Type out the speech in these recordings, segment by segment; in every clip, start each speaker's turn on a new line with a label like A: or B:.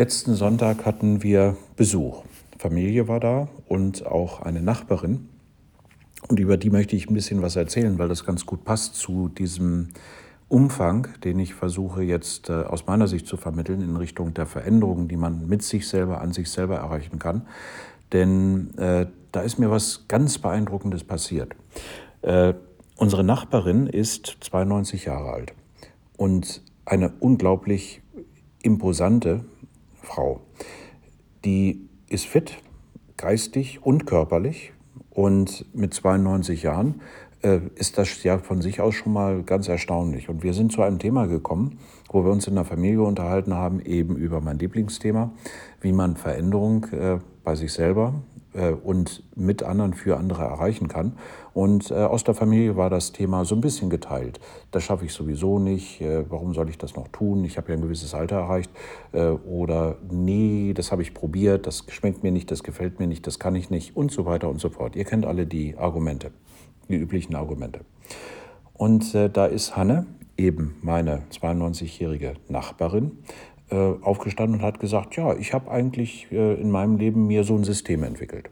A: Letzten Sonntag hatten wir Besuch. Familie war da und auch eine Nachbarin. Und über die möchte ich ein bisschen was erzählen, weil das ganz gut passt zu diesem Umfang, den ich versuche jetzt äh, aus meiner Sicht zu vermitteln in Richtung der Veränderungen, die man mit sich selber, an sich selber erreichen kann. Denn äh, da ist mir was ganz Beeindruckendes passiert. Äh, unsere Nachbarin ist 92 Jahre alt und eine unglaublich imposante Frau. Die ist fit, geistig und körperlich und mit 92 Jahren ist das ja von sich aus schon mal ganz erstaunlich. Und wir sind zu einem Thema gekommen, wo wir uns in der Familie unterhalten haben, eben über mein Lieblingsthema, wie man Veränderung äh, bei sich selber äh, und mit anderen für andere erreichen kann. Und äh, aus der Familie war das Thema so ein bisschen geteilt. Das schaffe ich sowieso nicht. Äh, warum soll ich das noch tun? Ich habe ja ein gewisses Alter erreicht. Oder nee, das habe ich probiert, das schmeckt mir nicht, das gefällt mir nicht, das kann ich nicht und so weiter und so fort. Ihr kennt alle die Argumente, die üblichen Argumente. Und da ist Hanne, eben meine 92-jährige Nachbarin, äh, aufgestanden und hat gesagt, ja, ich habe eigentlich äh, in meinem Leben mir so ein System entwickelt.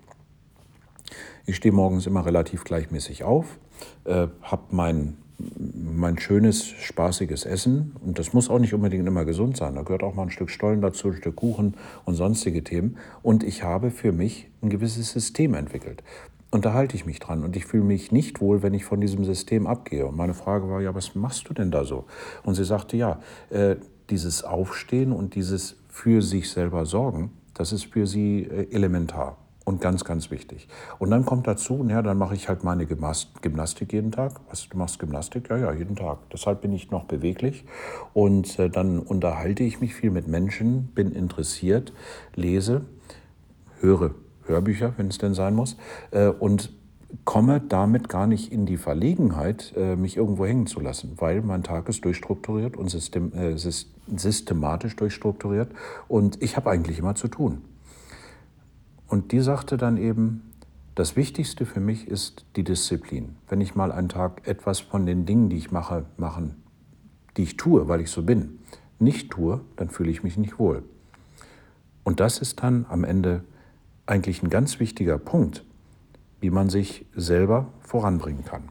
A: Ich stehe morgens immer relativ gleichmäßig auf, äh, habe mein, mein schönes, spaßiges Essen und das muss auch nicht unbedingt immer gesund sein. Da gehört auch mal ein Stück Stollen dazu, ein Stück Kuchen und sonstige Themen. Und ich habe für mich ein gewisses System entwickelt. Und da halte ich mich dran und ich fühle mich nicht wohl, wenn ich von diesem System abgehe. Und meine Frage war, ja, was machst du denn da so? Und sie sagte, ja, äh, dieses Aufstehen und dieses für sich selber sorgen, das ist für sie äh, elementar und ganz, ganz wichtig. Und dann kommt dazu, ja, dann mache ich halt meine Gymnastik jeden Tag. Was, du machst Gymnastik? Ja, ja, jeden Tag. Deshalb bin ich noch beweglich und äh, dann unterhalte ich mich viel mit Menschen, bin interessiert, lese, höre Hörbücher, wenn es denn sein muss, äh, und komme damit gar nicht in die Verlegenheit, äh, mich irgendwo hängen zu lassen, weil mein Tag ist durchstrukturiert und system, äh, systematisch durchstrukturiert und ich habe eigentlich immer zu tun. Und die sagte dann eben, das Wichtigste für mich ist die Disziplin. Wenn ich mal einen Tag etwas von den Dingen, die ich mache, machen, die ich tue, weil ich so bin, nicht tue, dann fühle ich mich nicht wohl. Und das ist dann am Ende eigentlich ein ganz wichtiger Punkt, wie man sich selber voranbringen kann.